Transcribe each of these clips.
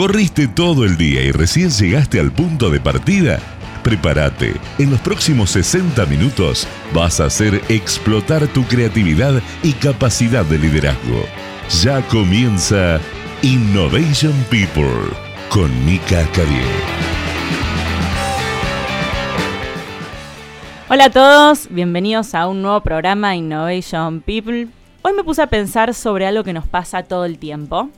¿Corriste todo el día y recién llegaste al punto de partida? Prepárate, en los próximos 60 minutos vas a hacer explotar tu creatividad y capacidad de liderazgo. Ya comienza Innovation People con Mika Carrier. Hola a todos, bienvenidos a un nuevo programa Innovation People. Hoy me puse a pensar sobre algo que nos pasa todo el tiempo,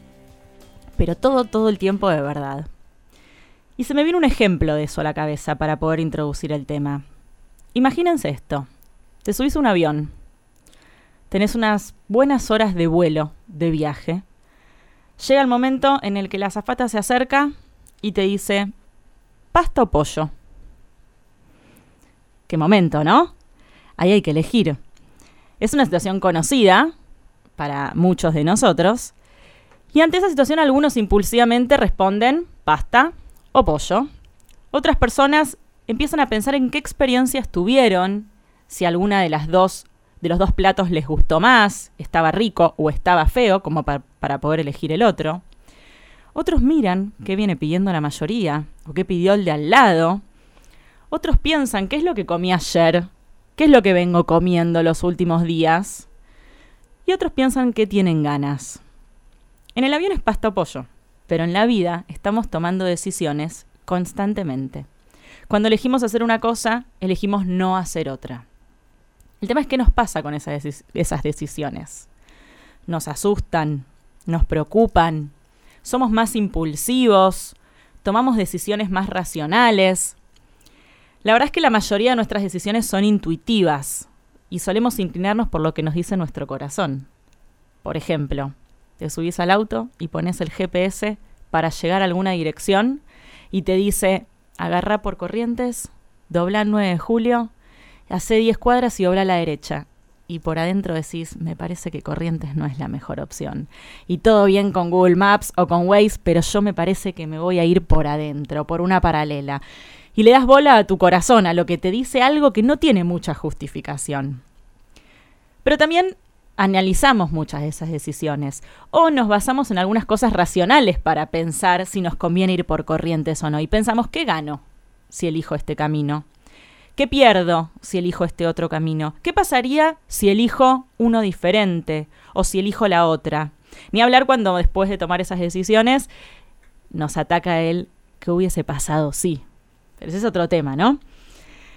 pero todo, todo el tiempo de verdad. Y se me viene un ejemplo de eso a la cabeza para poder introducir el tema. Imagínense esto. Te subís a un avión. Tenés unas buenas horas de vuelo, de viaje. Llega el momento en el que la azafata se acerca y te dice, pasta o pollo. Qué momento, ¿no? Ahí hay que elegir. Es una situación conocida para muchos de nosotros. Y ante esa situación algunos impulsivamente responden pasta o pollo. Otras personas empiezan a pensar en qué experiencias tuvieron, si alguna de las dos de los dos platos les gustó más, estaba rico o estaba feo, como para poder elegir el otro. Otros miran qué viene pidiendo la mayoría o qué pidió el de al lado. Otros piensan qué es lo que comí ayer, qué es lo que vengo comiendo los últimos días. Y otros piensan que tienen ganas. En el avión es pasto pollo pero en la vida estamos tomando decisiones constantemente. Cuando elegimos hacer una cosa, elegimos no hacer otra. El tema es qué nos pasa con esas, esas decisiones. Nos asustan, nos preocupan, somos más impulsivos, tomamos decisiones más racionales. La verdad es que la mayoría de nuestras decisiones son intuitivas y solemos inclinarnos por lo que nos dice nuestro corazón. Por ejemplo, te subís al auto y pones el GPS para llegar a alguna dirección y te dice, agarra por corrientes, dobla 9 de julio, hace 10 cuadras y dobla a la derecha. Y por adentro decís, me parece que Corrientes no es la mejor opción. Y todo bien con Google Maps o con Waze, pero yo me parece que me voy a ir por adentro, por una paralela. Y le das bola a tu corazón, a lo que te dice algo que no tiene mucha justificación. Pero también analizamos muchas de esas decisiones o nos basamos en algunas cosas racionales para pensar si nos conviene ir por corrientes o no y pensamos qué gano si elijo este camino. ¿Qué pierdo si elijo este otro camino? ¿Qué pasaría si elijo uno diferente o si elijo la otra? Ni hablar cuando después de tomar esas decisiones nos ataca el que hubiese pasado, sí. Pero ese es otro tema, ¿no?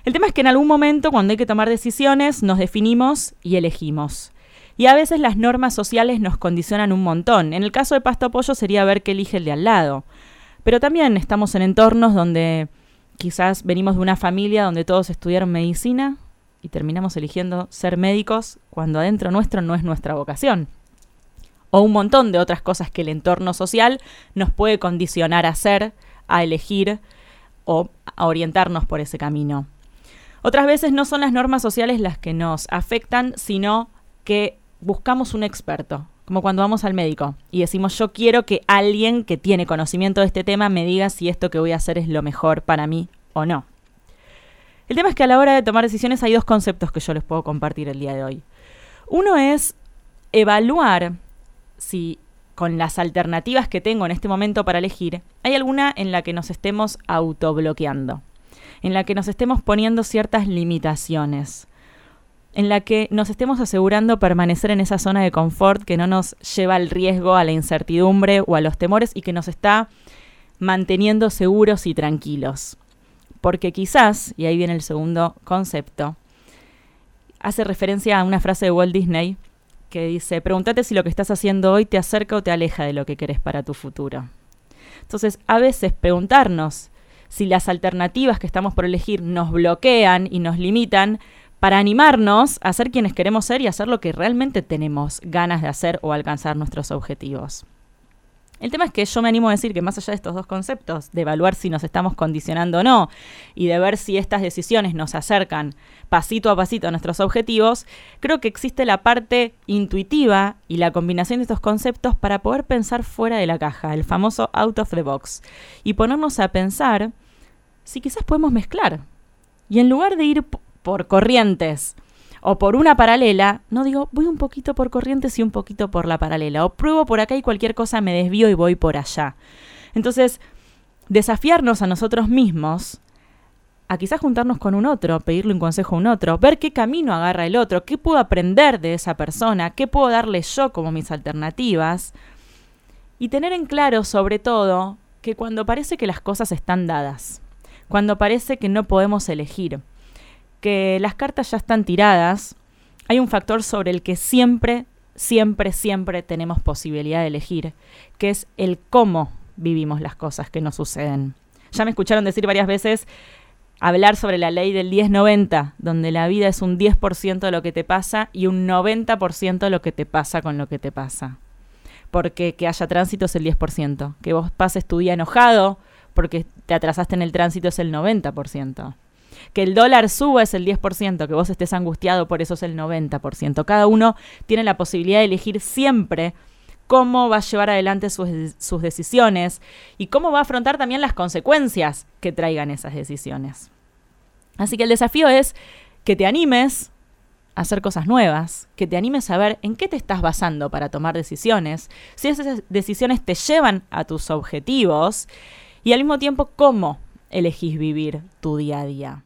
El tema es que en algún momento cuando hay que tomar decisiones nos definimos y elegimos. Y a veces las normas sociales nos condicionan un montón. En el caso de pasto pollo sería ver qué elige el de al lado. Pero también estamos en entornos donde quizás venimos de una familia donde todos estudiaron medicina y terminamos eligiendo ser médicos cuando adentro nuestro no es nuestra vocación. O un montón de otras cosas que el entorno social nos puede condicionar a hacer, a elegir o a orientarnos por ese camino. Otras veces no son las normas sociales las que nos afectan, sino que buscamos un experto, como cuando vamos al médico y decimos yo quiero que alguien que tiene conocimiento de este tema me diga si esto que voy a hacer es lo mejor para mí o no. El tema es que a la hora de tomar decisiones hay dos conceptos que yo les puedo compartir el día de hoy. Uno es evaluar si con las alternativas que tengo en este momento para elegir, hay alguna en la que nos estemos autobloqueando, en la que nos estemos poniendo ciertas limitaciones en la que nos estemos asegurando permanecer en esa zona de confort que no nos lleva al riesgo, a la incertidumbre o a los temores y que nos está manteniendo seguros y tranquilos. Porque quizás, y ahí viene el segundo concepto, hace referencia a una frase de Walt Disney que dice, pregúntate si lo que estás haciendo hoy te acerca o te aleja de lo que querés para tu futuro. Entonces, a veces preguntarnos si las alternativas que estamos por elegir nos bloquean y nos limitan, para animarnos a ser quienes queremos ser y hacer lo que realmente tenemos ganas de hacer o alcanzar nuestros objetivos. El tema es que yo me animo a decir que más allá de estos dos conceptos, de evaluar si nos estamos condicionando o no, y de ver si estas decisiones nos acercan pasito a pasito a nuestros objetivos, creo que existe la parte intuitiva y la combinación de estos conceptos para poder pensar fuera de la caja, el famoso out of the box, y ponernos a pensar si quizás podemos mezclar. Y en lugar de ir por corrientes o por una paralela, no digo voy un poquito por corrientes y un poquito por la paralela, o pruebo por acá y cualquier cosa me desvío y voy por allá. Entonces, desafiarnos a nosotros mismos a quizás juntarnos con un otro, pedirle un consejo a un otro, ver qué camino agarra el otro, qué puedo aprender de esa persona, qué puedo darle yo como mis alternativas, y tener en claro sobre todo que cuando parece que las cosas están dadas, cuando parece que no podemos elegir, las cartas ya están tiradas, hay un factor sobre el que siempre, siempre, siempre tenemos posibilidad de elegir, que es el cómo vivimos las cosas que nos suceden. Ya me escucharon decir varias veces hablar sobre la ley del 10-90, donde la vida es un 10% de lo que te pasa y un 90% de lo que te pasa con lo que te pasa. Porque que haya tránsito es el 10%, que vos pases tu día enojado porque te atrasaste en el tránsito es el 90%. Que el dólar suba es el 10%, que vos estés angustiado por eso es el 90%. Cada uno tiene la posibilidad de elegir siempre cómo va a llevar adelante sus, sus, decisiones y cómo va a afrontar también las consecuencias que traigan esas decisiones. Así que el desafío es que te animes a hacer cosas nuevas, que te animes a ver en qué te estás basando para tomar decisiones, si esas decisiones te llevan a tus objetivos y al mismo tiempo cómo elegís vivir tu día a día.